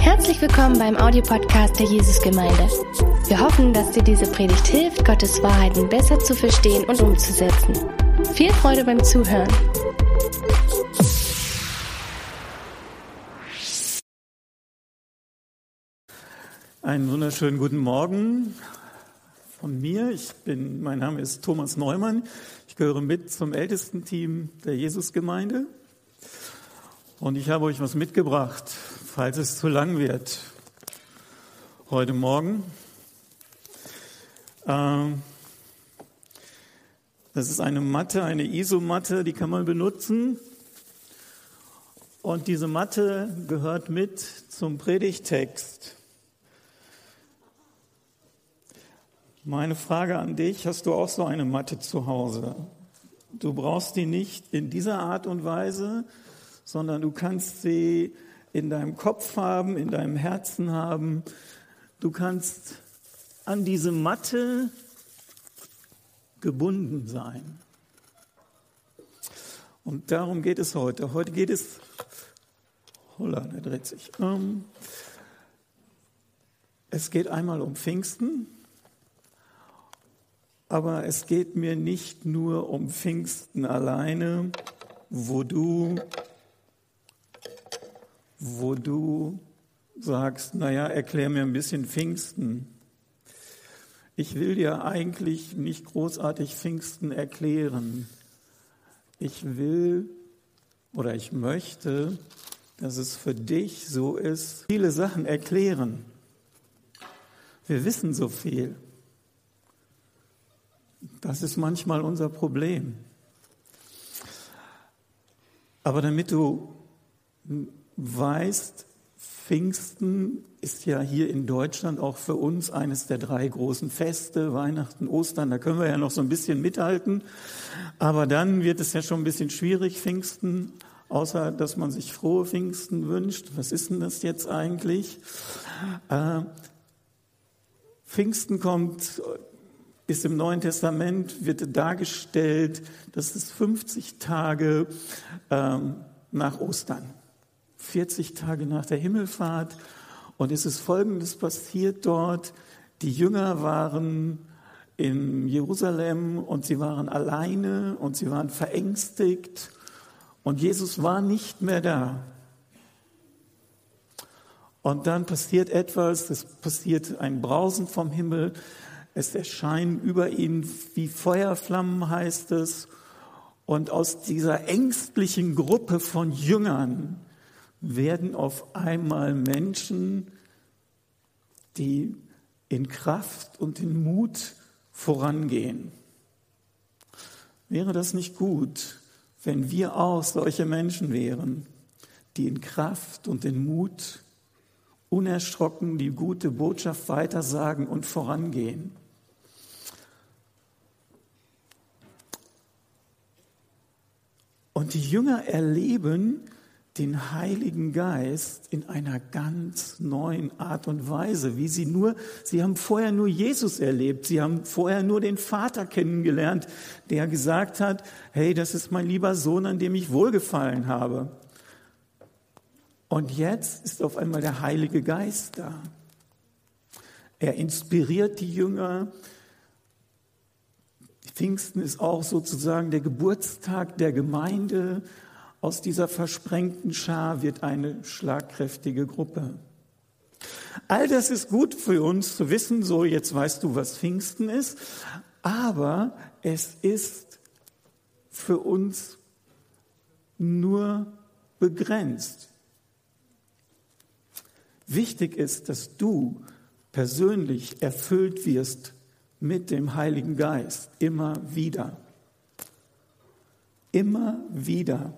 Herzlich willkommen beim Audiopodcast der Jesusgemeinde. Wir hoffen, dass dir diese Predigt hilft, Gottes Wahrheiten besser zu verstehen und umzusetzen. Viel Freude beim Zuhören. Einen wunderschönen guten Morgen von mir. Ich bin, mein Name ist Thomas Neumann. Ich gehöre mit zum ältesten Team der Jesusgemeinde. Und ich habe euch was mitgebracht, falls es zu lang wird heute Morgen. Ähm, das ist eine Matte, eine Isomatte, die kann man benutzen. Und diese Matte gehört mit zum Predigtext. Meine Frage an dich, hast du auch so eine Matte zu Hause? Du brauchst die nicht in dieser Art und Weise, sondern du kannst sie in deinem Kopf haben, in deinem Herzen haben. Du kannst an diese Matte gebunden sein. Und darum geht es heute. Heute geht es, holla, der dreht sich. Ähm, es geht einmal um Pfingsten, aber es geht mir nicht nur um Pfingsten alleine, wo du wo du sagst, naja, erklär mir ein bisschen Pfingsten. Ich will dir eigentlich nicht großartig Pfingsten erklären. Ich will oder ich möchte, dass es für dich so ist, viele Sachen erklären. Wir wissen so viel. Das ist manchmal unser Problem. Aber damit du weißt, Pfingsten ist ja hier in Deutschland auch für uns eines der drei großen Feste, Weihnachten, Ostern, da können wir ja noch so ein bisschen mithalten. Aber dann wird es ja schon ein bisschen schwierig, Pfingsten, außer dass man sich frohe Pfingsten wünscht. Was ist denn das jetzt eigentlich? Äh, Pfingsten kommt, ist im Neuen Testament, wird dargestellt, dass es 50 Tage ähm, nach Ostern. 40 Tage nach der Himmelfahrt. Und es ist Folgendes passiert dort. Die Jünger waren in Jerusalem und sie waren alleine und sie waren verängstigt und Jesus war nicht mehr da. Und dann passiert etwas, es passiert ein Brausen vom Himmel, es erscheinen über ihnen wie Feuerflammen, heißt es. Und aus dieser ängstlichen Gruppe von Jüngern werden auf einmal Menschen, die in Kraft und in Mut vorangehen. Wäre das nicht gut, wenn wir auch solche Menschen wären, die in Kraft und in Mut unerschrocken die gute Botschaft weitersagen und vorangehen? Und die Jünger erleben, den Heiligen Geist in einer ganz neuen Art und Weise, wie sie nur, sie haben vorher nur Jesus erlebt, sie haben vorher nur den Vater kennengelernt, der gesagt hat, hey, das ist mein lieber Sohn, an dem ich wohlgefallen habe. Und jetzt ist auf einmal der Heilige Geist da. Er inspiriert die Jünger. Pfingsten ist auch sozusagen der Geburtstag der Gemeinde aus dieser versprengten Schar wird eine schlagkräftige Gruppe. All das ist gut für uns zu wissen, so jetzt weißt du, was Pfingsten ist, aber es ist für uns nur begrenzt. Wichtig ist, dass du persönlich erfüllt wirst mit dem Heiligen Geist immer wieder. Immer wieder.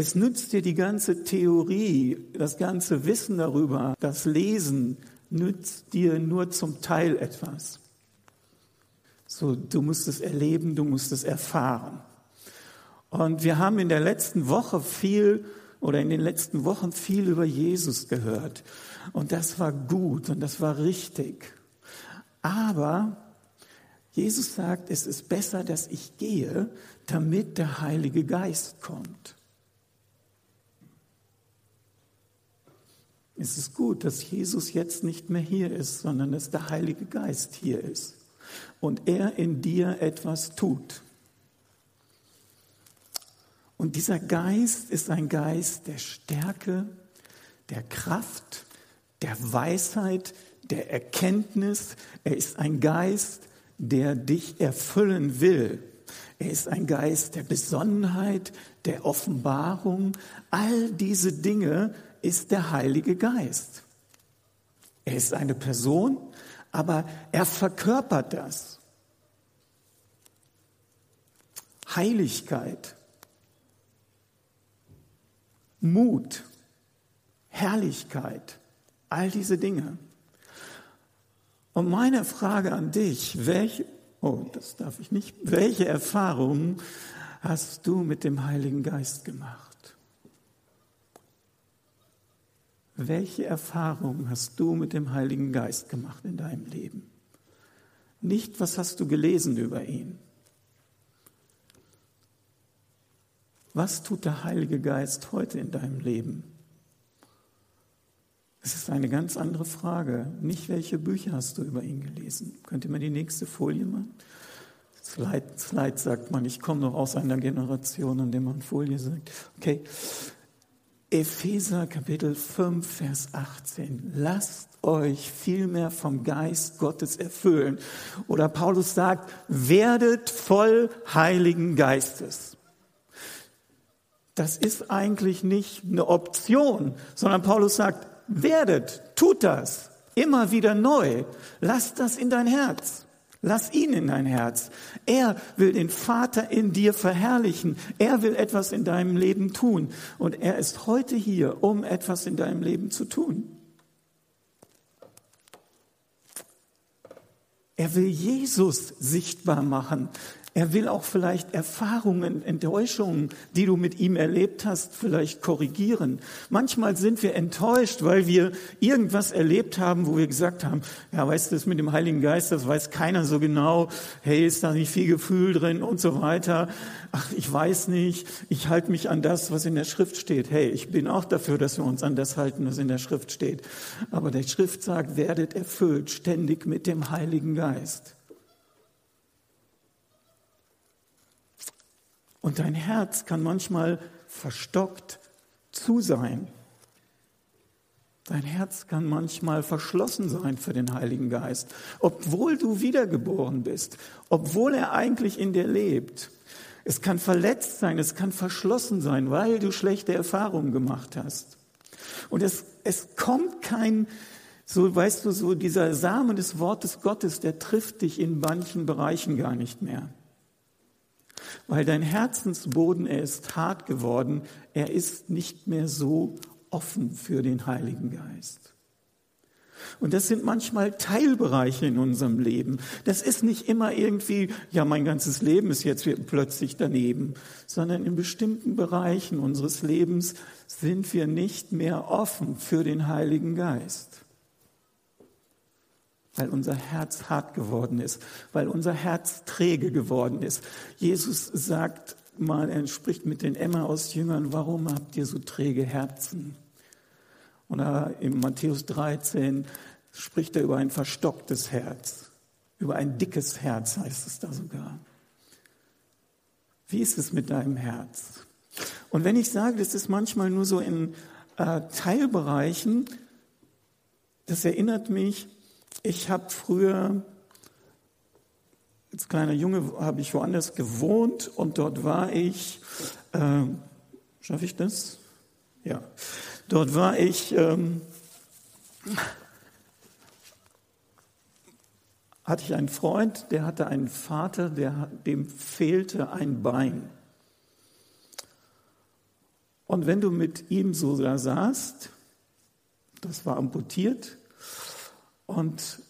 Es nützt dir die ganze Theorie, das ganze Wissen darüber, das Lesen nützt dir nur zum Teil etwas. So, du musst es erleben, du musst es erfahren. Und wir haben in der letzten Woche viel oder in den letzten Wochen viel über Jesus gehört. Und das war gut und das war richtig. Aber Jesus sagt, es ist besser, dass ich gehe, damit der Heilige Geist kommt. Es ist gut, dass Jesus jetzt nicht mehr hier ist, sondern dass der Heilige Geist hier ist und er in dir etwas tut. Und dieser Geist ist ein Geist der Stärke, der Kraft, der Weisheit, der Erkenntnis. Er ist ein Geist, der dich erfüllen will. Er ist ein Geist der Besonnenheit, der Offenbarung. All diese Dinge ist der Heilige Geist. Er ist eine Person, aber er verkörpert das. Heiligkeit, Mut, Herrlichkeit, all diese Dinge. Und meine Frage an dich, welche, oh, das darf ich nicht, welche Erfahrungen hast du mit dem Heiligen Geist gemacht? Welche Erfahrungen hast du mit dem Heiligen Geist gemacht in deinem Leben? Nicht, was hast du gelesen über ihn? Was tut der Heilige Geist heute in deinem Leben? Es ist eine ganz andere Frage. Nicht, welche Bücher hast du über ihn gelesen? Könnt ihr mal die nächste Folie machen? Slide, Slide sagt man, ich komme noch aus einer Generation, in der man Folie sagt. Okay. Epheser Kapitel 5, Vers 18. Lasst euch vielmehr vom Geist Gottes erfüllen. Oder Paulus sagt, werdet voll Heiligen Geistes das ist eigentlich nicht eine Option, sondern Paulus sagt, werdet, tut das, immer wieder neu, lass das in dein Herz. Lass ihn in dein Herz. Er will den Vater in dir verherrlichen. Er will etwas in deinem Leben tun. Und er ist heute hier, um etwas in deinem Leben zu tun. Er will Jesus sichtbar machen. Er will auch vielleicht Erfahrungen, Enttäuschungen, die du mit ihm erlebt hast, vielleicht korrigieren. Manchmal sind wir enttäuscht, weil wir irgendwas erlebt haben, wo wir gesagt haben, ja, weißt du, das mit dem Heiligen Geist, das weiß keiner so genau. Hey, ist da nicht viel Gefühl drin und so weiter. Ach, ich weiß nicht. Ich halte mich an das, was in der Schrift steht. Hey, ich bin auch dafür, dass wir uns an das halten, was in der Schrift steht. Aber der Schrift sagt, werdet erfüllt ständig mit dem Heiligen Geist. Und dein Herz kann manchmal verstockt zu sein. Dein Herz kann manchmal verschlossen sein für den Heiligen Geist, obwohl du wiedergeboren bist, obwohl er eigentlich in dir lebt. Es kann verletzt sein, es kann verschlossen sein, weil du schlechte Erfahrungen gemacht hast. Und es, es kommt kein, so weißt du, so dieser Samen des Wortes Gottes, der trifft dich in manchen Bereichen gar nicht mehr weil dein Herzensboden, er ist hart geworden, er ist nicht mehr so offen für den Heiligen Geist. Und das sind manchmal Teilbereiche in unserem Leben. Das ist nicht immer irgendwie, ja, mein ganzes Leben ist jetzt plötzlich daneben, sondern in bestimmten Bereichen unseres Lebens sind wir nicht mehr offen für den Heiligen Geist weil unser Herz hart geworden ist, weil unser Herz träge geworden ist. Jesus sagt mal, er spricht mit den Emma aus Jüngern, warum habt ihr so träge Herzen? Oder in Matthäus 13 spricht er über ein verstocktes Herz, über ein dickes Herz heißt es da sogar. Wie ist es mit deinem Herz? Und wenn ich sage, das ist manchmal nur so in äh, Teilbereichen, das erinnert mich ich habe früher, als kleiner Junge, habe ich woanders gewohnt und dort war ich, äh, schaffe ich das? Ja, dort war ich, ähm, hatte ich einen Freund, der hatte einen Vater, der, dem fehlte ein Bein. Und wenn du mit ihm so da saßt, das war amputiert, und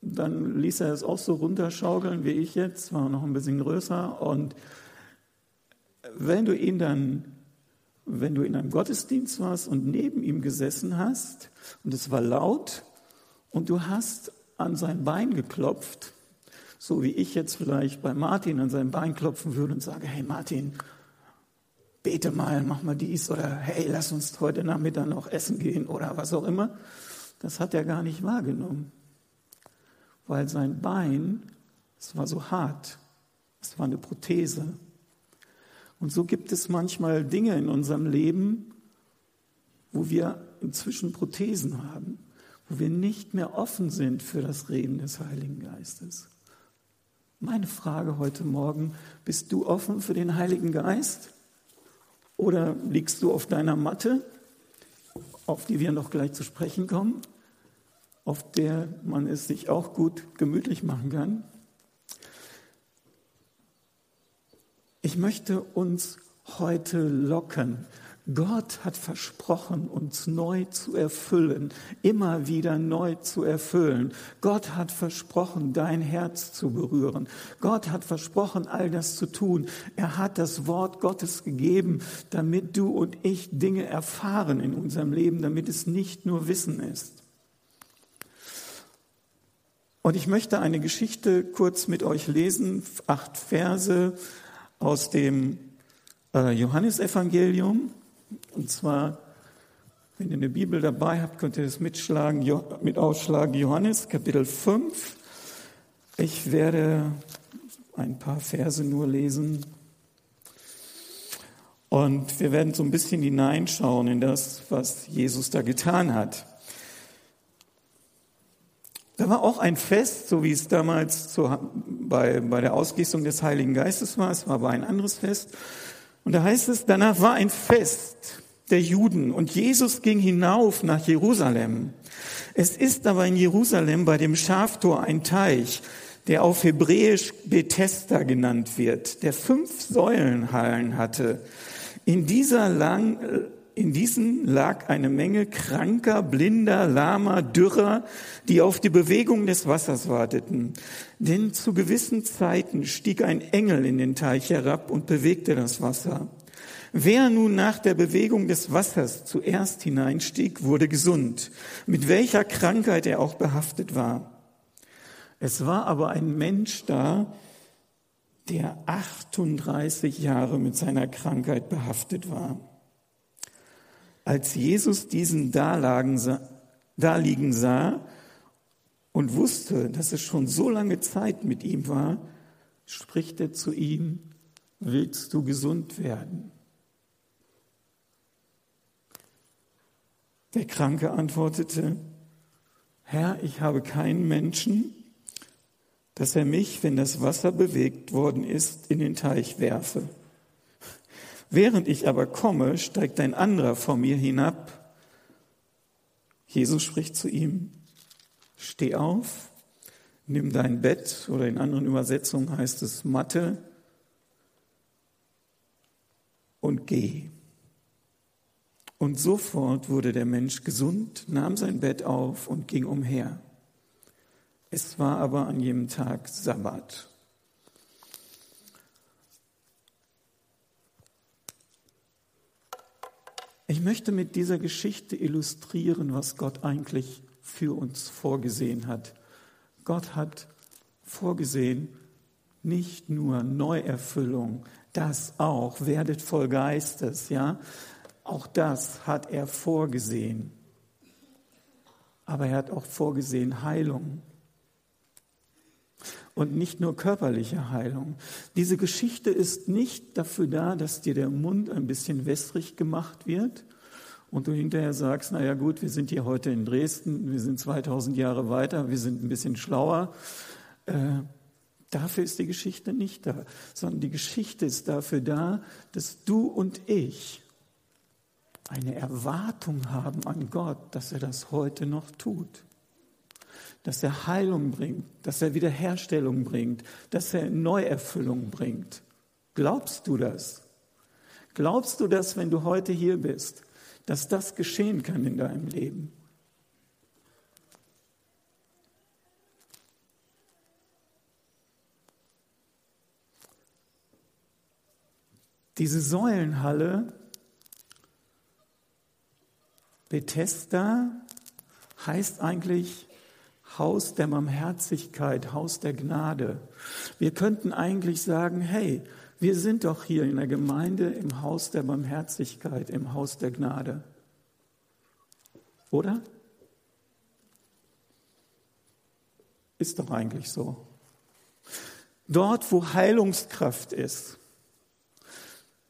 dann ließ er es auch so runterschaukeln wie ich jetzt, war noch ein bisschen größer. Und wenn du ihn dann, wenn du in einem Gottesdienst warst und neben ihm gesessen hast und es war laut und du hast an sein Bein geklopft, so wie ich jetzt vielleicht bei Martin an sein Bein klopfen würde und sage, hey Martin, bete mal, mach mal dies oder hey, lass uns heute Nachmittag noch essen gehen oder was auch immer. Das hat er gar nicht wahrgenommen, weil sein Bein, es war so hart, es war eine Prothese. Und so gibt es manchmal Dinge in unserem Leben, wo wir inzwischen Prothesen haben, wo wir nicht mehr offen sind für das Reden des Heiligen Geistes. Meine Frage heute Morgen, bist du offen für den Heiligen Geist? Oder liegst du auf deiner Matte, auf die wir noch gleich zu sprechen kommen, auf der man es sich auch gut gemütlich machen kann? Ich möchte uns heute locken Gott hat versprochen, uns neu zu erfüllen, immer wieder neu zu erfüllen. Gott hat versprochen, dein Herz zu berühren. Gott hat versprochen, all das zu tun. Er hat das Wort Gottes gegeben, damit du und ich Dinge erfahren in unserem Leben, damit es nicht nur Wissen ist. Und ich möchte eine Geschichte kurz mit euch lesen, acht Verse aus dem äh, Johannesevangelium. Und zwar, wenn ihr eine Bibel dabei habt, könnt ihr das mitschlagen, mit ausschlagen. Johannes Kapitel 5. Ich werde ein paar Verse nur lesen. Und wir werden so ein bisschen hineinschauen in das, was Jesus da getan hat. Da war auch ein Fest, so wie es damals zu, bei, bei der Ausgießung des Heiligen Geistes war. Es war aber ein anderes Fest. Und da heißt es, danach war ein Fest der Juden und Jesus ging hinauf nach Jerusalem. Es ist aber in Jerusalem bei dem Schaftor ein Teich, der auf Hebräisch Bethesda genannt wird, der fünf Säulenhallen hatte. In dieser lang, in diesen lag eine Menge kranker, blinder, lahmer, dürrer, die auf die Bewegung des Wassers warteten. Denn zu gewissen Zeiten stieg ein Engel in den Teich herab und bewegte das Wasser. Wer nun nach der Bewegung des Wassers zuerst hineinstieg, wurde gesund, mit welcher Krankheit er auch behaftet war. Es war aber ein Mensch da, der 38 Jahre mit seiner Krankheit behaftet war. Als Jesus diesen daliegen sah und wusste, dass es schon so lange Zeit mit ihm war, spricht er zu ihm, willst du gesund werden? Der Kranke antwortete, Herr, ich habe keinen Menschen, dass er mich, wenn das Wasser bewegt worden ist, in den Teich werfe. Während ich aber komme, steigt ein anderer vor mir hinab. Jesus spricht zu ihm, steh auf, nimm dein Bett oder in anderen Übersetzungen heißt es Matte und geh. Und sofort wurde der Mensch gesund, nahm sein Bett auf und ging umher. Es war aber an jedem Tag Sabbat. Ich möchte mit dieser Geschichte illustrieren, was Gott eigentlich für uns vorgesehen hat. Gott hat vorgesehen, nicht nur Neuerfüllung, das auch, werdet voll Geistes, ja. Auch das hat er vorgesehen. Aber er hat auch vorgesehen Heilung. Und nicht nur körperliche Heilung. Diese Geschichte ist nicht dafür da, dass dir der Mund ein bisschen wässrig gemacht wird und du hinterher sagst, na ja gut, wir sind hier heute in Dresden, wir sind 2000 Jahre weiter, wir sind ein bisschen schlauer. Äh, dafür ist die Geschichte nicht da, sondern die Geschichte ist dafür da, dass du und ich eine Erwartung haben an Gott, dass er das heute noch tut dass er Heilung bringt, dass er Wiederherstellung bringt, dass er Neuerfüllung bringt. Glaubst du das? Glaubst du das, wenn du heute hier bist, dass das geschehen kann in deinem Leben? Diese Säulenhalle Bethesda heißt eigentlich Haus der Barmherzigkeit, Haus der Gnade. Wir könnten eigentlich sagen, hey, Wir sind doch hier in der Gemeinde im Haus der Barmherzigkeit, im Haus der Gnade. Oder? Ist doch eigentlich so. Dort, wo Heilungskraft ist,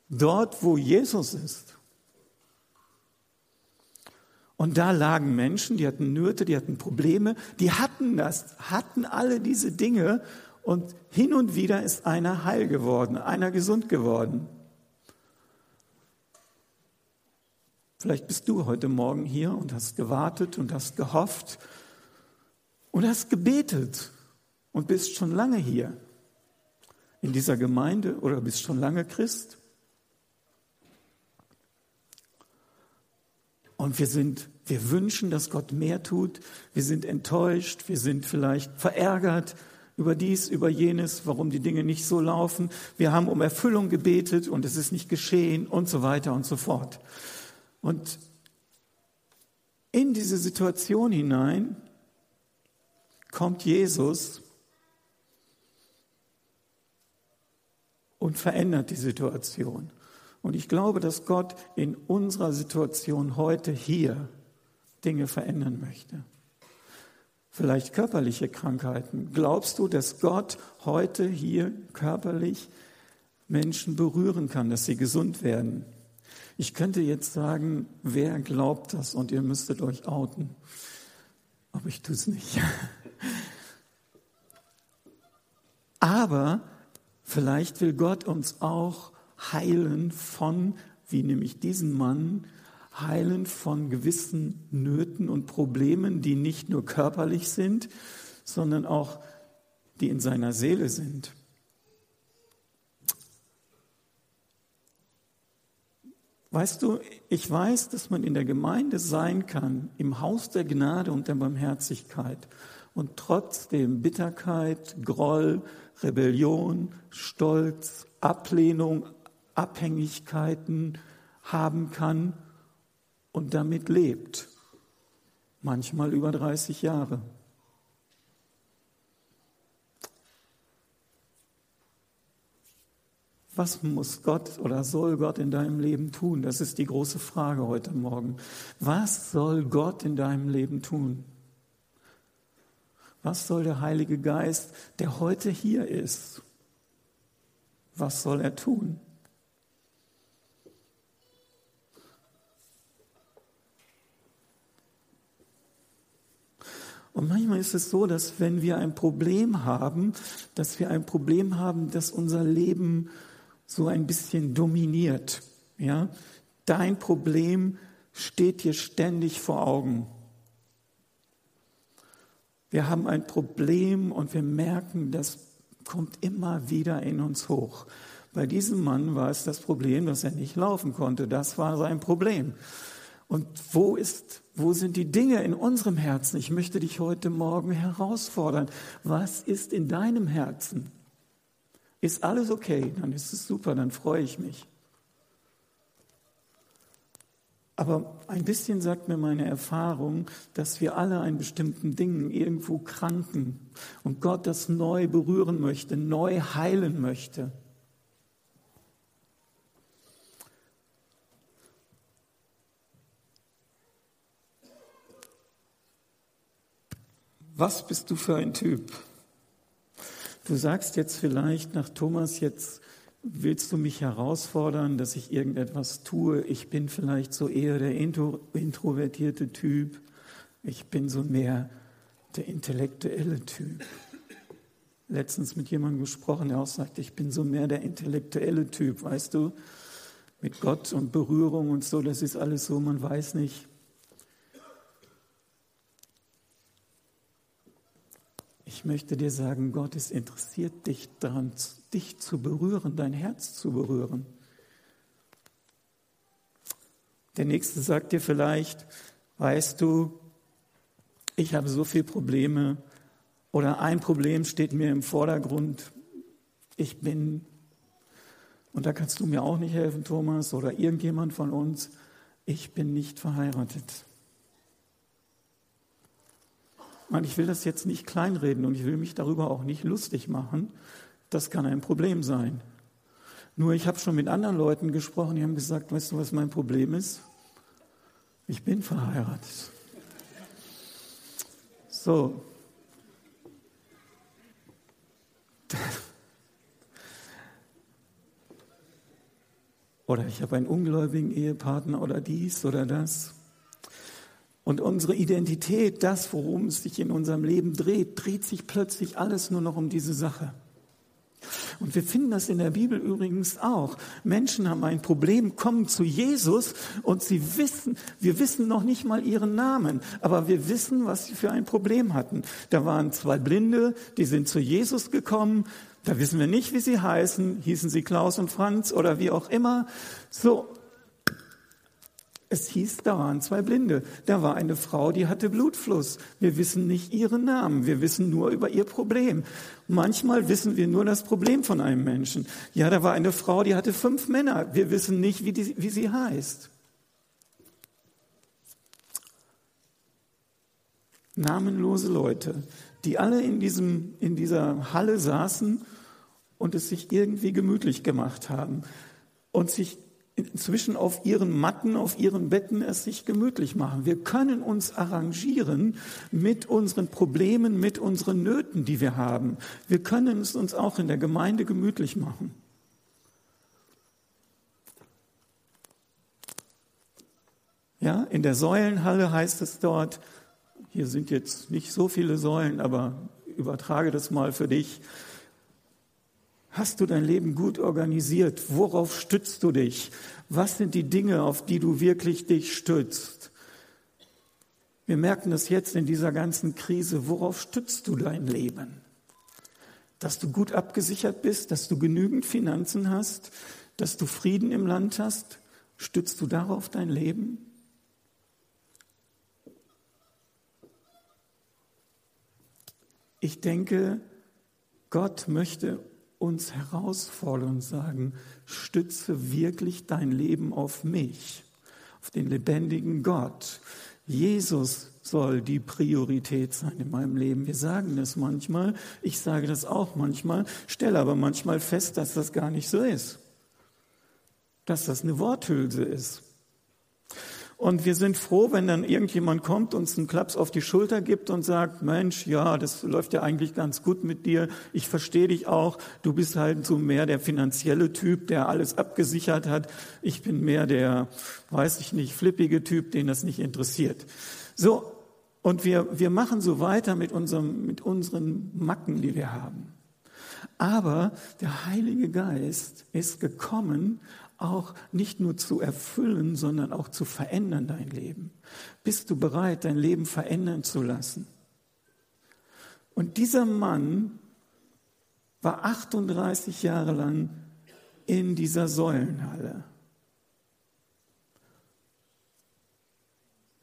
dort, wo Jesus ist. Und da lagen Menschen, die hatten Nöte, die hatten Probleme, die hatten das, hatten alle diese Dinge und hin und wieder ist einer heil geworden, einer gesund geworden. Vielleicht bist du heute Morgen hier und hast gewartet und hast gehofft und hast gebetet und bist schon lange hier in dieser Gemeinde oder bist schon lange Christ. Und wir sind, wir wünschen, dass Gott mehr tut. Wir sind enttäuscht, wir sind vielleicht verärgert über dies, über jenes, warum die Dinge nicht so laufen. Wir haben um Erfüllung gebetet und es ist nicht geschehen und so weiter und so fort. Und in diese Situation hinein kommt Jesus und verändert die Situation. Und ich glaube, dass Gott in unserer Situation heute hier Dinge verändern möchte. Vielleicht körperliche Krankheiten. Glaubst du, dass Gott heute hier körperlich Menschen berühren kann, dass sie gesund werden? Ich könnte jetzt sagen, wer glaubt das und ihr müsstet euch outen. Aber ich tue es nicht. Aber Vielleicht will Gott uns auch heilen von, wie nämlich diesen Mann, heilen von gewissen Nöten und Problemen, die nicht nur körperlich sind, sondern auch die in seiner Seele sind. Weißt du, ich weiß, dass man in der Gemeinde sein kann, im Haus der Gnade und der Barmherzigkeit und trotzdem Bitterkeit, Groll, Rebellion, Stolz, Ablehnung, Abhängigkeiten haben kann und damit lebt. Manchmal über 30 Jahre. Was muss Gott oder soll Gott in deinem Leben tun? Das ist die große Frage heute Morgen. Was soll Gott in deinem Leben tun? Was soll der Heilige Geist, der heute hier ist, was soll er tun? Und manchmal ist es so, dass wenn wir ein Problem haben, dass wir ein Problem haben, das unser Leben so ein bisschen dominiert. Ja? Dein Problem steht dir ständig vor Augen. Wir haben ein Problem und wir merken, das kommt immer wieder in uns hoch. Bei diesem Mann war es das Problem, dass er nicht laufen konnte. Das war sein Problem. Und wo ist, wo sind die Dinge in unserem Herzen? Ich möchte dich heute Morgen herausfordern. Was ist in deinem Herzen? Ist alles okay? Dann ist es super, dann freue ich mich. Aber ein bisschen sagt mir meine Erfahrung, dass wir alle an bestimmten Dingen irgendwo kranken und Gott das neu berühren möchte, neu heilen möchte. Was bist du für ein Typ? Du sagst jetzt vielleicht nach Thomas jetzt, willst du mich herausfordern, dass ich irgendetwas tue? Ich bin vielleicht so eher der introvertierte Typ. Ich bin so mehr der intellektuelle Typ. Letztens mit jemandem gesprochen, der auch sagte, ich bin so mehr der intellektuelle Typ, weißt du? Mit Gott und Berührung und so, das ist alles so, man weiß nicht. Ich möchte dir sagen, Gott ist interessiert dich daran, dich zu berühren, dein Herz zu berühren. Der Nächste sagt dir vielleicht, weißt du, ich habe so viele Probleme oder ein Problem steht mir im Vordergrund. Ich bin, und da kannst du mir auch nicht helfen, Thomas, oder irgendjemand von uns, ich bin nicht verheiratet. Man, ich will das jetzt nicht kleinreden und ich will mich darüber auch nicht lustig machen. Das kann ein Problem sein. Nur ich habe schon mit anderen Leuten gesprochen, die haben gesagt, weißt du, was mein Problem ist? Ich bin verheiratet. So. Oder ich habe einen ungläubigen Ehepartner oder dies oder das. Und unsere Identität, das, worum es sich in unserem Leben dreht, dreht sich plötzlich alles nur noch um diese Sache. Und wir finden das in der Bibel übrigens auch. Menschen haben ein Problem, kommen zu Jesus und sie wissen, wir wissen noch nicht mal ihren Namen, aber wir wissen, was sie für ein Problem hatten. Da waren zwei Blinde, die sind zu Jesus gekommen. Da wissen wir nicht, wie sie heißen. Hießen sie Klaus und Franz oder wie auch immer. So, es hieß, da waren zwei Blinde. Da war eine Frau, die hatte Blutfluss. Wir wissen nicht ihren Namen. Wir wissen nur über ihr Problem. Manchmal wissen wir nur das Problem von einem Menschen. Ja, da war eine Frau, die hatte fünf Männer. Wir wissen nicht, wie, die, wie sie heißt. Namenlose Leute, die alle in, diesem, in dieser Halle saßen und es sich irgendwie gemütlich gemacht haben und sich inzwischen auf ihren Matten, auf ihren Betten es sich gemütlich machen. Wir können uns arrangieren mit unseren Problemen, mit unseren Nöten, die wir haben. Wir können es uns auch in der Gemeinde gemütlich machen. Ja, in der Säulenhalle heißt es dort, hier sind jetzt nicht so viele Säulen, aber übertrage das mal für dich. Hast du dein Leben gut organisiert? Worauf stützt du dich? Was sind die Dinge, auf die du wirklich dich stützt? Wir merken das jetzt in dieser ganzen Krise. Worauf stützt du dein Leben? Dass du gut abgesichert bist, dass du genügend Finanzen hast, dass du Frieden im Land hast? Stützt du darauf dein Leben? Ich denke, Gott möchte uns herausfordern und sagen, stütze wirklich dein Leben auf mich, auf den lebendigen Gott. Jesus soll die Priorität sein in meinem Leben. Wir sagen das manchmal, ich sage das auch manchmal, stelle aber manchmal fest, dass das gar nicht so ist, dass das eine Worthülse ist. Und wir sind froh, wenn dann irgendjemand kommt, uns einen Klaps auf die Schulter gibt und sagt, Mensch, ja, das läuft ja eigentlich ganz gut mit dir. Ich verstehe dich auch. Du bist halt so mehr der finanzielle Typ, der alles abgesichert hat. Ich bin mehr der, weiß ich nicht, flippige Typ, den das nicht interessiert. So. Und wir, wir machen so weiter mit unserem, mit unseren Macken, die wir haben. Aber der Heilige Geist ist gekommen, auch nicht nur zu erfüllen, sondern auch zu verändern dein Leben. Bist du bereit, dein Leben verändern zu lassen? Und dieser Mann war 38 Jahre lang in dieser Säulenhalle.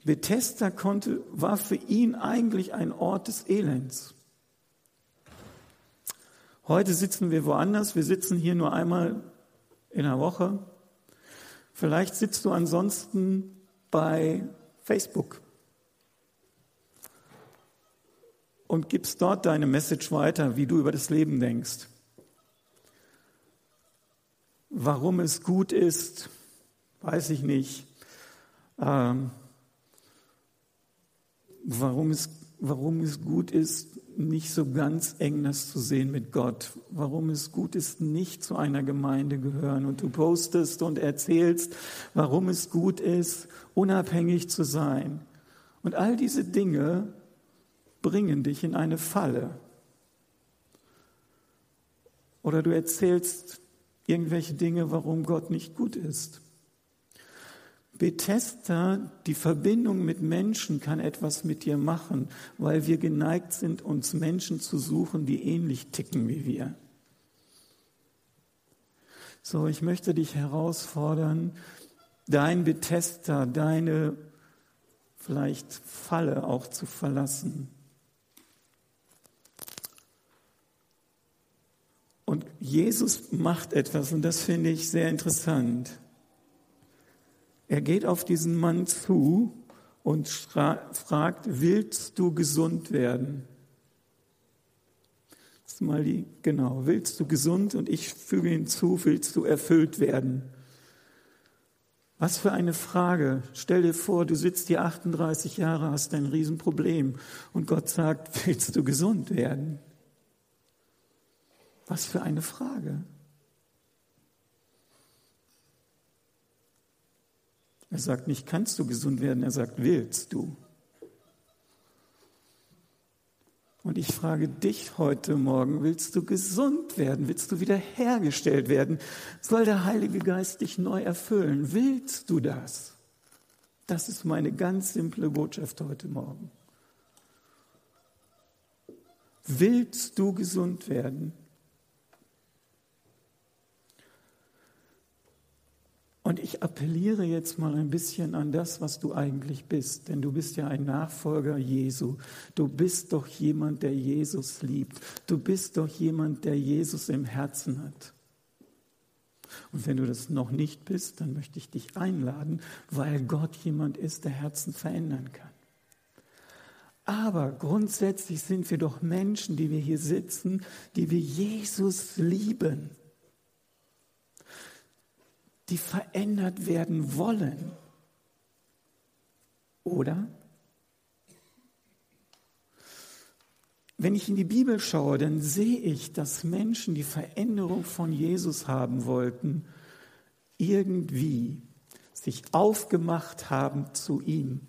Bethesda konnte, war für ihn eigentlich ein Ort des Elends. Heute sitzen wir woanders. Wir sitzen hier nur einmal in der Woche. Vielleicht sitzt du ansonsten bei Facebook und gibst dort deine Message weiter, wie du über das Leben denkst. Warum es gut ist, weiß ich nicht. Ähm, warum, es, warum es gut ist, nicht so ganz eng das zu sehen mit Gott, warum es gut ist, nicht zu einer Gemeinde gehören. Und du postest und erzählst, warum es gut ist, unabhängig zu sein. Und all diese Dinge bringen dich in eine Falle. Oder du erzählst irgendwelche Dinge, warum Gott nicht gut ist. Bethesda, die Verbindung mit Menschen kann etwas mit dir machen, weil wir geneigt sind, uns Menschen zu suchen, die ähnlich ticken wie wir. So, ich möchte dich herausfordern, dein Bethesda, deine vielleicht Falle auch zu verlassen. Und Jesus macht etwas, und das finde ich sehr interessant. Er geht auf diesen Mann zu und fragt, willst du gesund werden? Das mal die, genau. Willst du gesund? Und ich füge hinzu, willst du erfüllt werden? Was für eine Frage. Stell dir vor, du sitzt hier 38 Jahre, hast ein Riesenproblem und Gott sagt, willst du gesund werden? Was für eine Frage. Er sagt nicht, kannst du gesund werden, er sagt, willst du? Und ich frage dich heute Morgen, willst du gesund werden? Willst du wiederhergestellt werden? Soll der Heilige Geist dich neu erfüllen? Willst du das? Das ist meine ganz simple Botschaft heute Morgen. Willst du gesund werden? Und ich appelliere jetzt mal ein bisschen an das, was du eigentlich bist, denn du bist ja ein Nachfolger Jesu. Du bist doch jemand, der Jesus liebt. Du bist doch jemand, der Jesus im Herzen hat. Und wenn du das noch nicht bist, dann möchte ich dich einladen, weil Gott jemand ist, der Herzen verändern kann. Aber grundsätzlich sind wir doch Menschen, die wir hier sitzen, die wir Jesus lieben die verändert werden wollen. Oder? Wenn ich in die Bibel schaue, dann sehe ich, dass Menschen, die Veränderung von Jesus haben wollten, irgendwie sich aufgemacht haben zu ihm.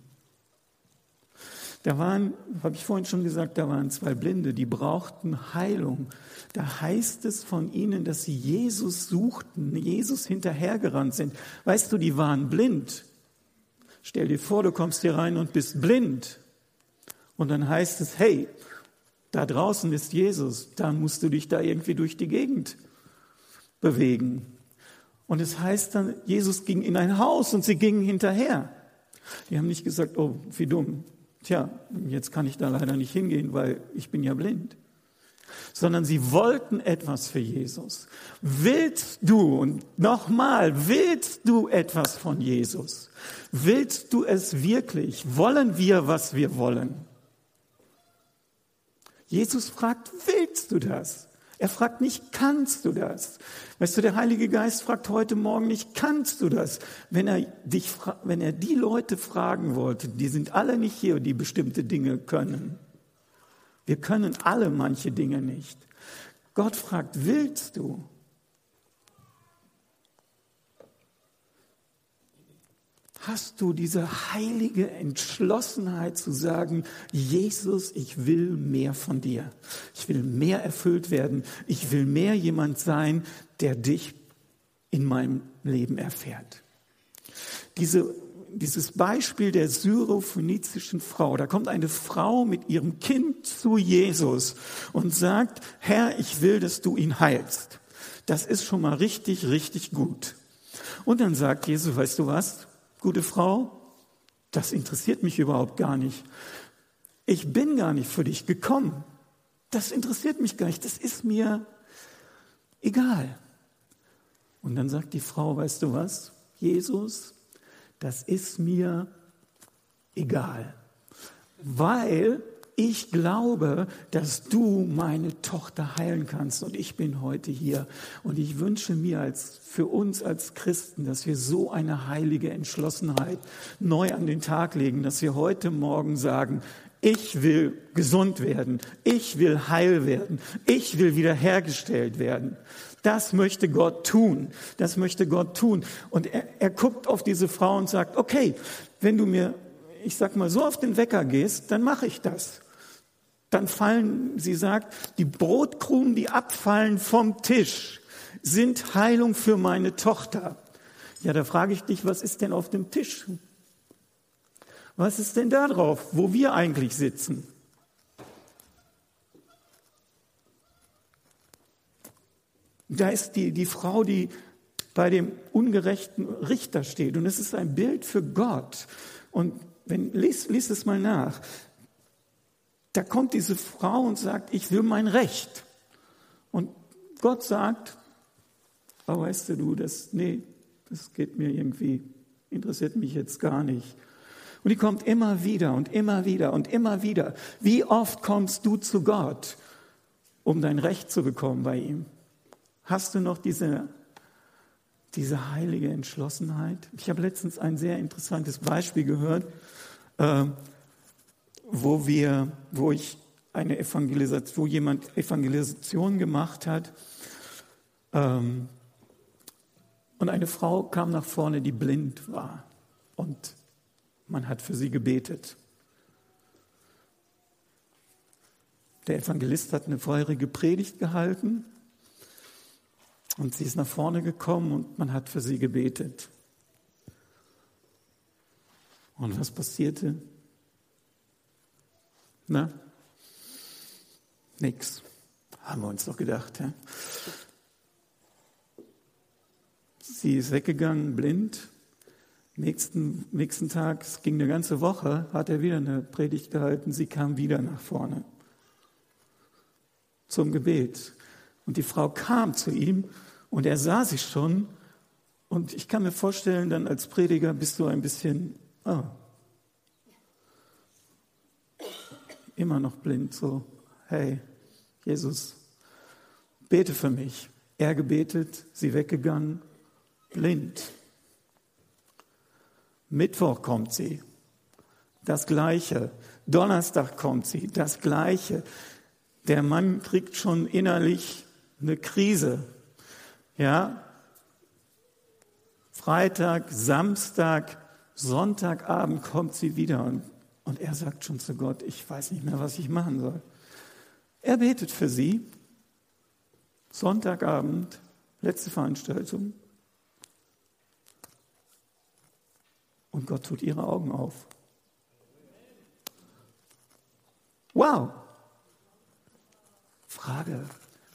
Da waren, habe ich vorhin schon gesagt, da waren zwei Blinde, die brauchten Heilung. Da heißt es von ihnen, dass sie Jesus suchten, Jesus hinterhergerannt sind. Weißt du, die waren blind. Stell dir vor, du kommst hier rein und bist blind. Und dann heißt es, hey, da draußen ist Jesus, da musst du dich da irgendwie durch die Gegend bewegen. Und es heißt dann, Jesus ging in ein Haus und sie gingen hinterher. Die haben nicht gesagt, oh, wie dumm, Tja, jetzt kann ich da leider nicht hingehen, weil ich bin ja blind. Sondern sie wollten etwas für Jesus. Willst du, und nochmal, willst du etwas von Jesus? Willst du es wirklich? Wollen wir, was wir wollen? Jesus fragt, willst du das? Er fragt nicht, kannst du das? Weißt du, der Heilige Geist fragt heute Morgen nicht, kannst du das? Wenn er dich, wenn er die Leute fragen wollte, die sind alle nicht hier, die bestimmte Dinge können. Wir können alle manche Dinge nicht. Gott fragt, willst du? Hast du diese heilige Entschlossenheit zu sagen, Jesus, ich will mehr von dir. Ich will mehr erfüllt werden. Ich will mehr jemand sein, der dich in meinem Leben erfährt. Diese, dieses Beispiel der syrophönizischen Frau, da kommt eine Frau mit ihrem Kind zu Jesus und sagt, Herr, ich will, dass du ihn heilst. Das ist schon mal richtig, richtig gut. Und dann sagt Jesus, weißt du was? Gute Frau, das interessiert mich überhaupt gar nicht. Ich bin gar nicht für dich gekommen. Das interessiert mich gar nicht. Das ist mir egal. Und dann sagt die Frau, weißt du was, Jesus, das ist mir egal, weil ich glaube, dass du meine Tochter heilen kannst und ich bin heute hier. Und ich wünsche mir als, für uns als Christen, dass wir so eine heilige Entschlossenheit neu an den Tag legen, dass wir heute Morgen sagen, ich will gesund werden, ich will heil werden, ich will wiederhergestellt werden. Das möchte Gott tun. Das möchte Gott tun. Und er, er guckt auf diese Frau und sagt, okay, wenn du mir ich sag mal, so auf den Wecker gehst, dann mache ich das. Dann fallen, sie sagt, die Brotkrumen, die abfallen vom Tisch, sind Heilung für meine Tochter. Ja, da frage ich dich, was ist denn auf dem Tisch? Was ist denn da drauf, wo wir eigentlich sitzen? Da ist die, die Frau, die bei dem ungerechten Richter steht. Und es ist ein Bild für Gott. Und wenn, lies, lies es mal nach. Da kommt diese Frau und sagt, ich will mein Recht. Und Gott sagt, oh, weißt du, das, nee, das geht mir irgendwie, interessiert mich jetzt gar nicht. Und die kommt immer wieder und immer wieder und immer wieder. Wie oft kommst du zu Gott? um dein Recht zu bekommen bei ihm? Hast du noch diese, diese heilige Entschlossenheit? Ich habe letztens ein sehr interessantes Beispiel gehört, äh, wo wir, wo ich eine Evangelisation, wo jemand Evangelisation gemacht hat. Ähm, und eine Frau kam nach vorne, die blind war. Und man hat für sie gebetet. Der Evangelist hat eine feurige Predigt gehalten und sie ist nach vorne gekommen und man hat für sie gebetet. Und was passierte? Na? Nix. Haben wir uns doch gedacht. Ja? Sie ist weggegangen, blind. Nächsten, nächsten Tag, es ging eine ganze Woche, hat er wieder eine Predigt gehalten. Sie kam wieder nach vorne zum Gebet. Und die Frau kam zu ihm und er sah sie schon. Und ich kann mir vorstellen, dann als Prediger bist du ein bisschen, oh, immer noch blind, so, hey, Jesus, bete für mich. Er gebetet, sie weggegangen, blind. Mittwoch kommt sie, das Gleiche. Donnerstag kommt sie, das Gleiche. Der Mann kriegt schon innerlich eine Krise. Ja? Freitag, Samstag, Sonntagabend kommt sie wieder und, und er sagt schon zu Gott, ich weiß nicht mehr, was ich machen soll. Er betet für sie. Sonntagabend, letzte Veranstaltung. Und Gott tut ihre Augen auf. Wow. Frage,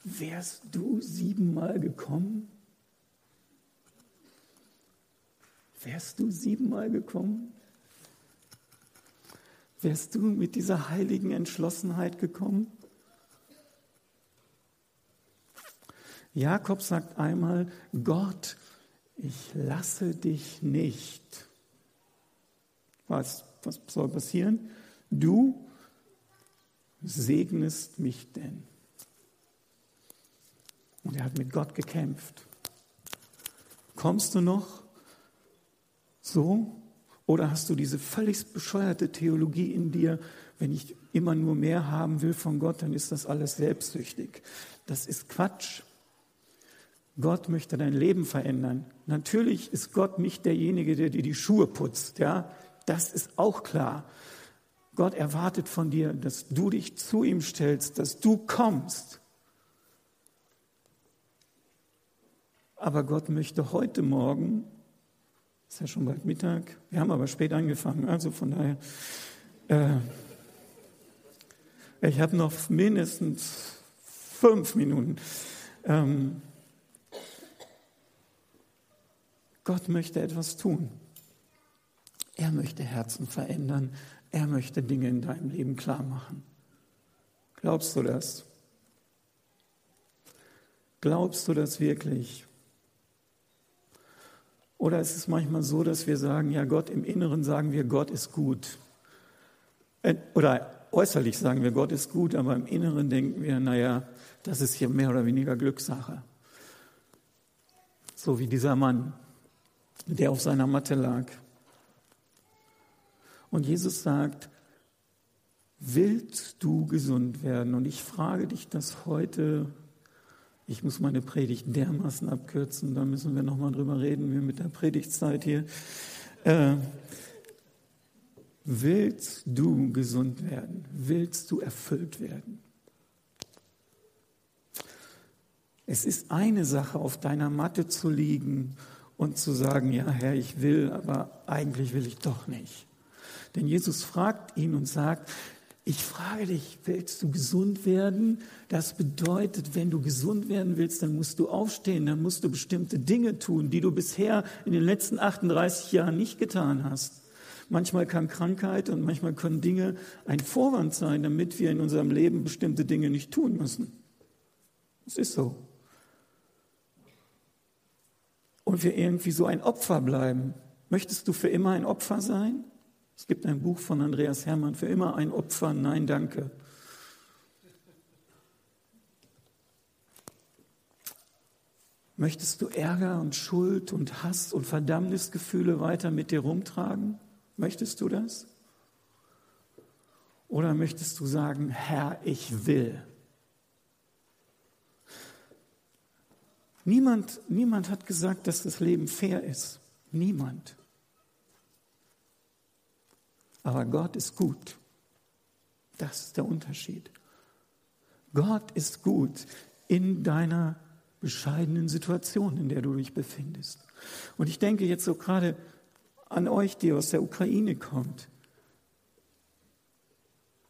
wärst du siebenmal gekommen? Wärst du siebenmal gekommen? Wärst du mit dieser heiligen Entschlossenheit gekommen? Jakob sagt einmal, Gott, ich lasse dich nicht. Was, was soll passieren? Du segnest mich denn. Und er hat mit Gott gekämpft. Kommst du noch so? Oder hast du diese völlig bescheuerte Theologie in dir, wenn ich immer nur mehr haben will von Gott, dann ist das alles selbstsüchtig. Das ist Quatsch. Gott möchte dein Leben verändern. Natürlich ist Gott nicht derjenige, der dir die Schuhe putzt, ja. Das ist auch klar. Gott erwartet von dir, dass du dich zu ihm stellst, dass du kommst. Aber Gott möchte heute Morgen, ist ja schon bald Mittag, wir haben aber spät angefangen, also von daher, äh, ich habe noch mindestens fünf Minuten. Ähm, Gott möchte etwas tun. Er möchte Herzen verändern. Er möchte Dinge in deinem Leben klar machen. Glaubst du das? Glaubst du das wirklich? Oder ist es manchmal so, dass wir sagen, ja Gott, im Inneren sagen wir, Gott ist gut. Äh, oder äußerlich sagen wir, Gott ist gut, aber im Inneren denken wir, naja, das ist hier mehr oder weniger Glückssache. So wie dieser Mann der auf seiner Matte lag. Und Jesus sagt, willst du gesund werden? Und ich frage dich das heute, ich muss meine Predigt dermaßen abkürzen, da müssen wir nochmal drüber reden, wir mit der Predigtzeit hier. Äh, willst du gesund werden? Willst du erfüllt werden? Es ist eine Sache, auf deiner Matte zu liegen und zu sagen, ja Herr, ich will, aber eigentlich will ich doch nicht. Denn Jesus fragt ihn und sagt, ich frage dich, willst du gesund werden? Das bedeutet, wenn du gesund werden willst, dann musst du aufstehen, dann musst du bestimmte Dinge tun, die du bisher in den letzten 38 Jahren nicht getan hast. Manchmal kann Krankheit und manchmal können Dinge ein Vorwand sein, damit wir in unserem Leben bestimmte Dinge nicht tun müssen. Es ist so und wir irgendwie so ein Opfer bleiben. Möchtest du für immer ein Opfer sein? Es gibt ein Buch von Andreas Herrmann, für immer ein Opfer, nein, danke. Möchtest du Ärger und Schuld und Hass und Verdammnisgefühle weiter mit dir rumtragen? Möchtest du das? Oder möchtest du sagen, Herr, ich will? Niemand, niemand hat gesagt, dass das Leben fair ist. Niemand. Aber Gott ist gut. Das ist der Unterschied. Gott ist gut in deiner bescheidenen Situation, in der du dich befindest. Und ich denke jetzt so gerade an euch, die aus der Ukraine kommt.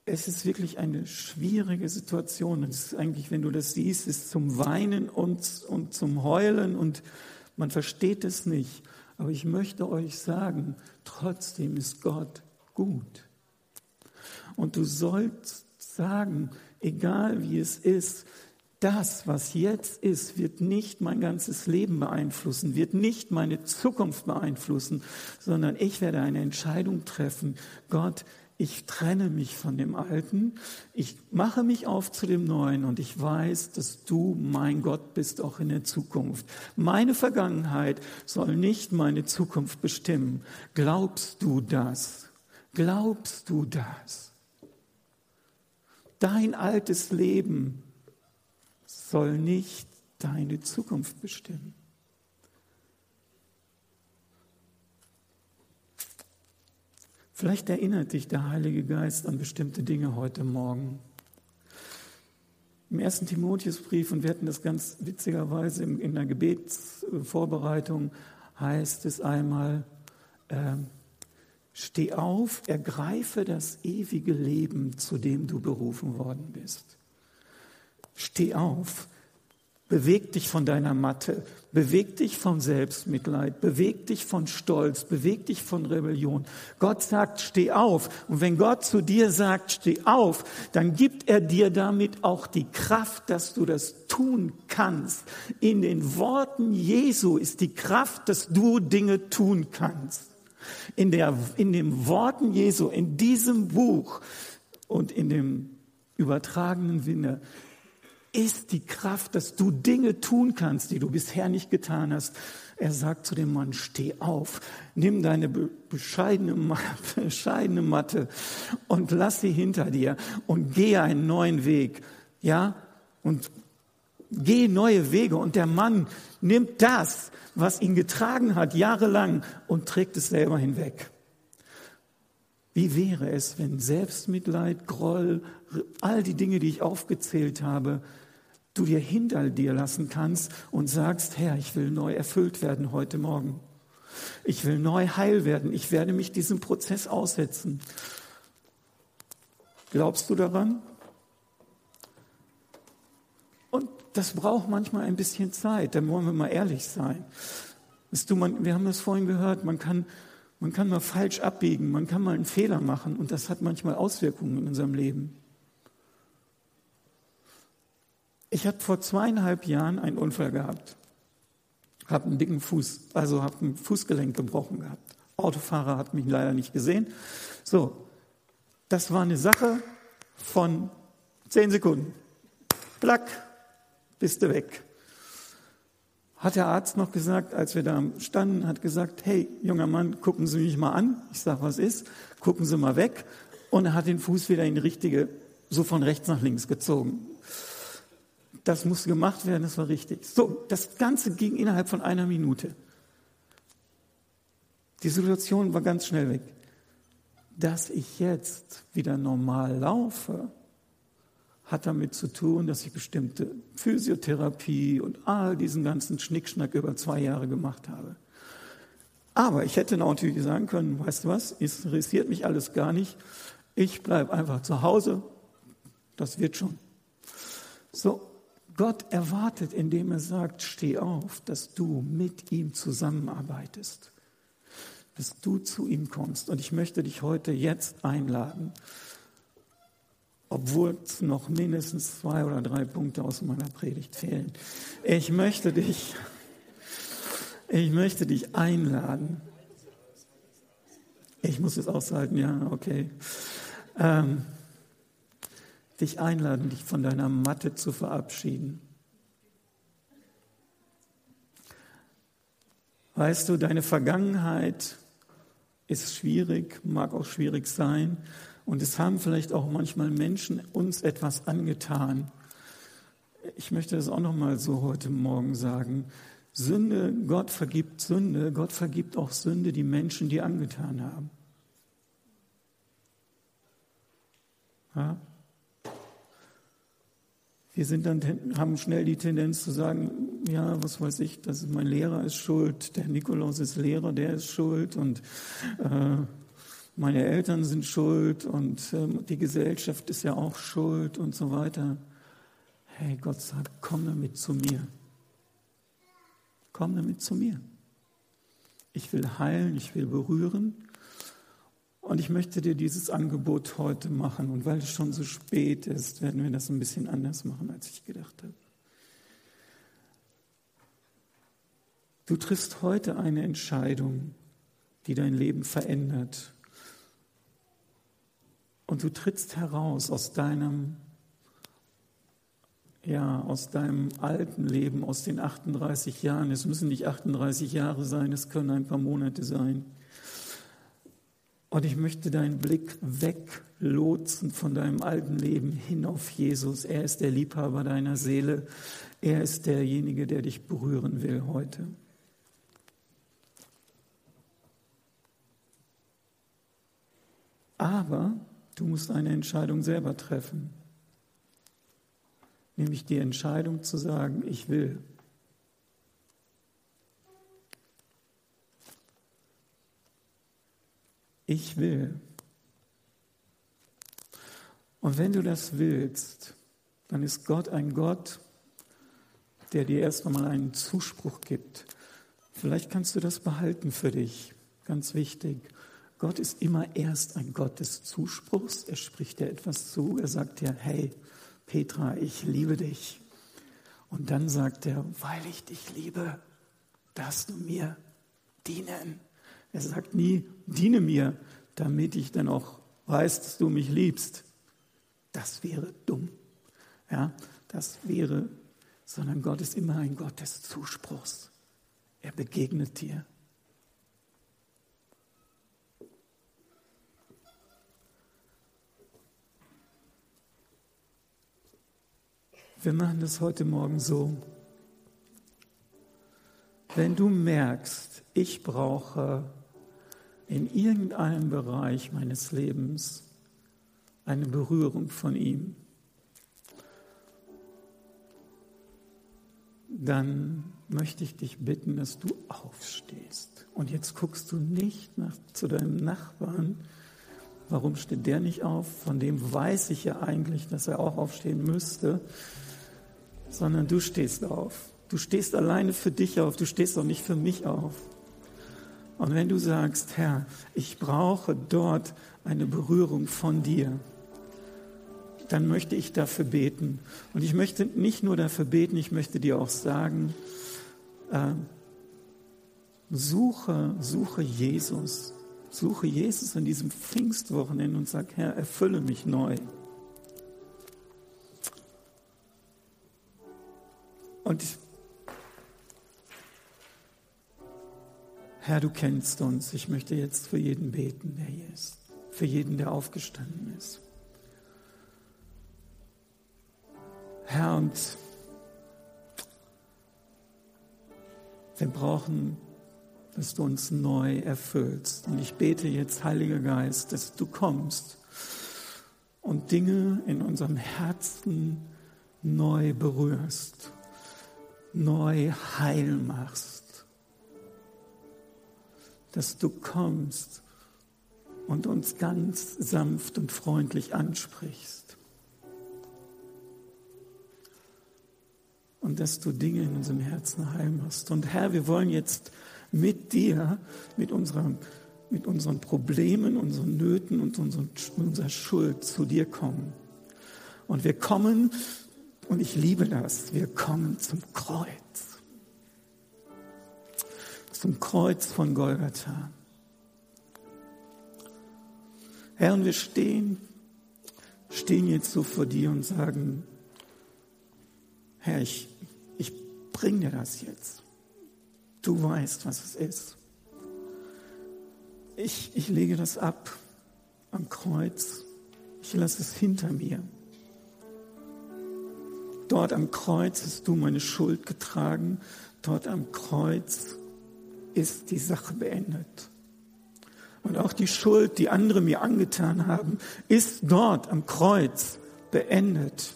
Es ist wirklich eine schwierige Situation. Es ist eigentlich, wenn du das siehst, ist zum Weinen und, und zum Heulen und man versteht es nicht. Aber ich möchte euch sagen, trotzdem ist Gott gut. Und du sollst sagen, egal wie es ist, das, was jetzt ist, wird nicht mein ganzes Leben beeinflussen, wird nicht meine Zukunft beeinflussen, sondern ich werde eine Entscheidung treffen. Gott, ich trenne mich von dem Alten, ich mache mich auf zu dem Neuen und ich weiß, dass du mein Gott bist auch in der Zukunft. Meine Vergangenheit soll nicht meine Zukunft bestimmen. Glaubst du das? Glaubst du das? Dein altes Leben soll nicht deine Zukunft bestimmen. Vielleicht erinnert dich der Heilige Geist an bestimmte Dinge heute Morgen. Im ersten Timotheusbrief, und wir hatten das ganz witzigerweise in der Gebetsvorbereitung, heißt es einmal, äh, steh auf, ergreife das ewige Leben, zu dem du berufen worden bist. Steh auf. Beweg dich von deiner Matte, beweg dich von Selbstmitleid, beweg dich von Stolz, beweg dich von Rebellion. Gott sagt, steh auf. Und wenn Gott zu dir sagt, steh auf, dann gibt er dir damit auch die Kraft, dass du das tun kannst. In den Worten Jesu ist die Kraft, dass du Dinge tun kannst. In, der, in den Worten Jesu, in diesem Buch und in dem übertragenen Sinne ist die Kraft, dass du Dinge tun kannst, die du bisher nicht getan hast. Er sagt zu dem Mann, steh auf, nimm deine bescheidene, bescheidene Matte und lass sie hinter dir und geh einen neuen Weg. Ja? Und geh neue Wege. Und der Mann nimmt das, was ihn getragen hat, jahrelang und trägt es selber hinweg. Wie wäre es, wenn Selbstmitleid, Groll, all die Dinge, die ich aufgezählt habe, du dir hinter dir lassen kannst und sagst, Herr, ich will neu erfüllt werden heute Morgen. Ich will neu heil werden. Ich werde mich diesem Prozess aussetzen. Glaubst du daran? Und das braucht manchmal ein bisschen Zeit. Da wollen wir mal ehrlich sein. du, man, wir haben das vorhin gehört, man kann, man kann mal falsch abbiegen, man kann mal einen Fehler machen und das hat manchmal Auswirkungen in unserem Leben. Ich habe vor zweieinhalb Jahren einen Unfall gehabt. Habe einen dicken Fuß, also habe ein Fußgelenk gebrochen gehabt. Autofahrer hat mich leider nicht gesehen. So, das war eine Sache von zehn Sekunden. Plack, bist du weg. Hat der Arzt noch gesagt, als wir da standen, hat gesagt, hey, junger Mann, gucken Sie mich mal an. Ich sage, was ist? Gucken Sie mal weg. Und er hat den Fuß wieder in die richtige, so von rechts nach links gezogen das musste gemacht werden, das war richtig. So, das Ganze ging innerhalb von einer Minute. Die Situation war ganz schnell weg. Dass ich jetzt wieder normal laufe, hat damit zu tun, dass ich bestimmte Physiotherapie und all diesen ganzen Schnickschnack über zwei Jahre gemacht habe. Aber ich hätte natürlich sagen können, weißt du was, interessiert mich alles gar nicht. Ich bleibe einfach zu Hause. Das wird schon. So, Gott erwartet, indem er sagt, steh auf, dass du mit ihm zusammenarbeitest, dass du zu ihm kommst. Und ich möchte dich heute jetzt einladen, obwohl noch mindestens zwei oder drei Punkte aus meiner Predigt fehlen. Ich möchte dich, ich möchte dich einladen. Ich muss es aushalten, ja, okay. Ähm, dich einladen, dich von deiner Matte zu verabschieden. Weißt du, deine Vergangenheit ist schwierig, mag auch schwierig sein. Und es haben vielleicht auch manchmal Menschen uns etwas angetan. Ich möchte das auch noch mal so heute Morgen sagen. Sünde, Gott vergibt Sünde, Gott vergibt auch Sünde, die Menschen die angetan haben. Ja? Wir sind dann, haben schnell die Tendenz zu sagen, ja, was weiß ich, das mein Lehrer ist schuld, der Nikolaus ist Lehrer, der ist schuld und äh, meine Eltern sind schuld und äh, die Gesellschaft ist ja auch schuld und so weiter. Hey, Gott sagt, komm damit zu mir. Komm damit zu mir. Ich will heilen, ich will berühren und ich möchte dir dieses Angebot heute machen. Und weil es schon so spät ist, werden wir das ein bisschen anders machen, als ich gedacht habe. Du triffst heute eine Entscheidung, die dein Leben verändert. Und du trittst heraus aus deinem, ja, aus deinem alten Leben, aus den 38 Jahren. Es müssen nicht 38 Jahre sein, es können ein paar Monate sein. Und ich möchte deinen Blick weglotsen von deinem alten Leben hin auf Jesus. Er ist der Liebhaber deiner Seele. Er ist derjenige, der dich berühren will heute. Aber du musst eine Entscheidung selber treffen. Nämlich die Entscheidung zu sagen, ich will. ich will. Und wenn du das willst, dann ist Gott ein Gott, der dir erst einmal einen Zuspruch gibt. Vielleicht kannst du das behalten für dich, ganz wichtig. Gott ist immer erst ein Gott des Zuspruchs. Er spricht dir etwas zu. Er sagt dir, hey, Petra, ich liebe dich. Und dann sagt er, weil ich dich liebe, darfst du mir dienen. Er sagt nie, diene mir, damit ich dann auch weiß, dass du mich liebst. Das wäre dumm. Ja, das wäre, sondern Gott ist immer ein Gott des Zuspruchs. Er begegnet dir. Wir machen das heute Morgen so. Wenn du merkst, ich brauche in irgendeinem Bereich meines Lebens eine Berührung von ihm, dann möchte ich dich bitten, dass du aufstehst. Und jetzt guckst du nicht nach, zu deinem Nachbarn. Warum steht der nicht auf? Von dem weiß ich ja eigentlich, dass er auch aufstehen müsste. Sondern du stehst auf. Du stehst alleine für dich auf. Du stehst auch nicht für mich auf. Und wenn du sagst, Herr, ich brauche dort eine Berührung von dir, dann möchte ich dafür beten. Und ich möchte nicht nur dafür beten, ich möchte dir auch sagen, äh, suche, suche Jesus. Suche Jesus an diesem Pfingstwochenende und sag, Herr, erfülle mich neu. Und Herr, du kennst uns. Ich möchte jetzt für jeden beten, der hier ist. Für jeden, der aufgestanden ist. Herr, und wir brauchen, dass du uns neu erfüllst. Und ich bete jetzt, Heiliger Geist, dass du kommst und Dinge in unserem Herzen neu berührst, neu heil machst dass du kommst und uns ganz sanft und freundlich ansprichst. Und dass du Dinge in unserem Herzen heil machst. Und Herr, wir wollen jetzt mit dir, mit, unserer, mit unseren Problemen, unseren Nöten und unserer Schuld zu dir kommen. Und wir kommen, und ich liebe das, wir kommen zum Kreuz zum Kreuz von Golgatha. Herr, und wir stehen, stehen jetzt so vor dir und sagen, Herr, ich, ich bring dir das jetzt. Du weißt, was es ist. Ich, ich lege das ab am Kreuz. Ich lasse es hinter mir. Dort am Kreuz hast du meine Schuld getragen. Dort am Kreuz ist die Sache beendet. Und auch die Schuld, die andere mir angetan haben, ist dort am Kreuz beendet.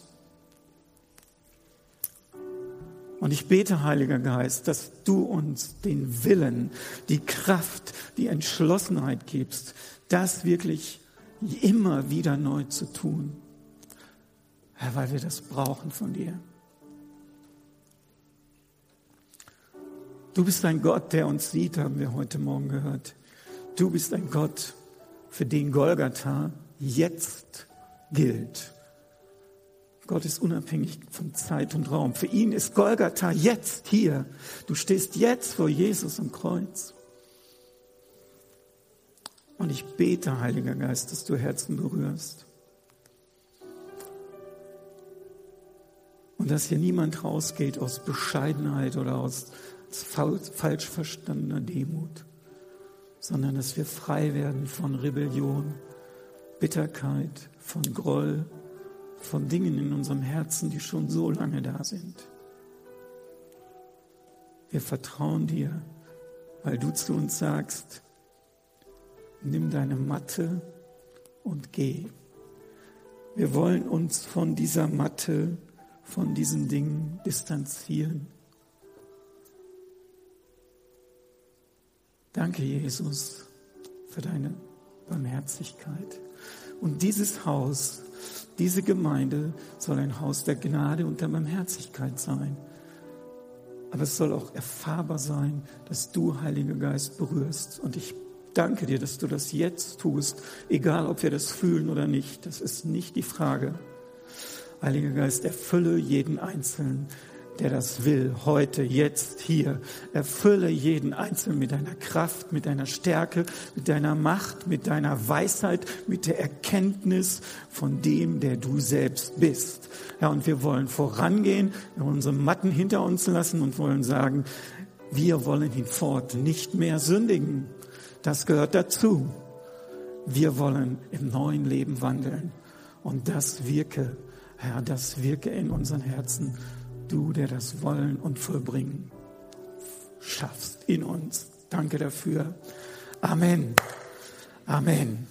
Und ich bete, Heiliger Geist, dass du uns den Willen, die Kraft, die Entschlossenheit gibst, das wirklich immer wieder neu zu tun. Herr, weil wir das brauchen von dir. Du bist ein Gott, der uns sieht, haben wir heute Morgen gehört. Du bist ein Gott, für den Golgatha jetzt gilt. Gott ist unabhängig von Zeit und Raum. Für ihn ist Golgatha jetzt hier. Du stehst jetzt vor Jesus am Kreuz. Und ich bete, Heiliger Geist, dass du Herzen berührst. Und dass hier niemand rausgeht aus Bescheidenheit oder aus falsch verstandener Demut, sondern dass wir frei werden von Rebellion, Bitterkeit, von Groll, von Dingen in unserem Herzen, die schon so lange da sind. Wir vertrauen dir, weil du zu uns sagst, nimm deine Matte und geh. Wir wollen uns von dieser Matte, von diesen Dingen distanzieren. Danke, Jesus, für deine Barmherzigkeit. Und dieses Haus, diese Gemeinde soll ein Haus der Gnade und der Barmherzigkeit sein. Aber es soll auch erfahrbar sein, dass du, Heiliger Geist, berührst. Und ich danke dir, dass du das jetzt tust, egal ob wir das fühlen oder nicht. Das ist nicht die Frage. Heiliger Geist, erfülle jeden Einzelnen, der das will, heute, jetzt, hier. Erfülle jeden Einzelnen mit deiner Kraft, mit deiner Stärke, mit deiner Macht, mit deiner Weisheit, mit der Erkenntnis von dem, der du selbst bist. Ja, und wir wollen vorangehen, unsere Matten hinter uns lassen und wollen sagen, wir wollen hinfort nicht mehr sündigen. Das gehört dazu. Wir wollen im neuen Leben wandeln. Und das wirke, Herr, das wirke in unseren Herzen. Du, der das Wollen und Vollbringen schaffst in uns. Danke dafür. Amen. Amen.